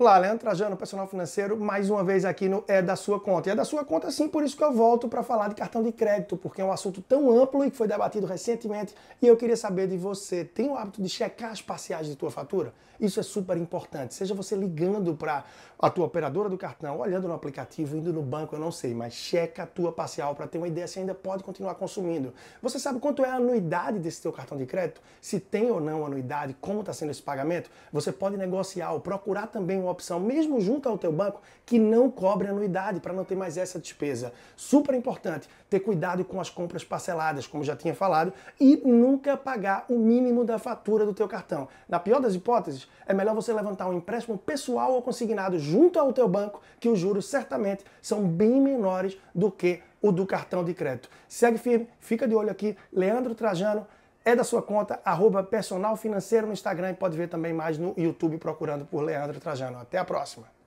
Olá, Leandro Trajano, personal financeiro, mais uma vez aqui no É da Sua Conta. E é da sua conta sim, por isso que eu volto para falar de cartão de crédito, porque é um assunto tão amplo e que foi debatido recentemente e eu queria saber de você. Tem o hábito de checar as parciais de tua fatura? Isso é super importante. Seja você ligando para a tua operadora do cartão, olhando no aplicativo, indo no banco, eu não sei, mas checa a tua parcial para ter uma ideia se ainda pode continuar consumindo. Você sabe quanto é a anuidade desse teu cartão de crédito? Se tem ou não anuidade, como está sendo esse pagamento? Você pode negociar ou procurar também uma opção, mesmo junto ao teu banco, que não cobre anuidade para não ter mais essa despesa. Super importante ter cuidado com as compras parceladas, como já tinha falado, e nunca pagar o mínimo da fatura do teu cartão. Na pior das hipóteses, é melhor você levantar um empréstimo pessoal ou consignado junto ao teu banco, que os juros certamente são bem menores do que o do cartão de crédito. Segue firme, fica de olho aqui. Leandro Trajano é da sua conta, arroba personal financeiro no Instagram e pode ver também mais no YouTube procurando por Leandro Trajano. Até a próxima!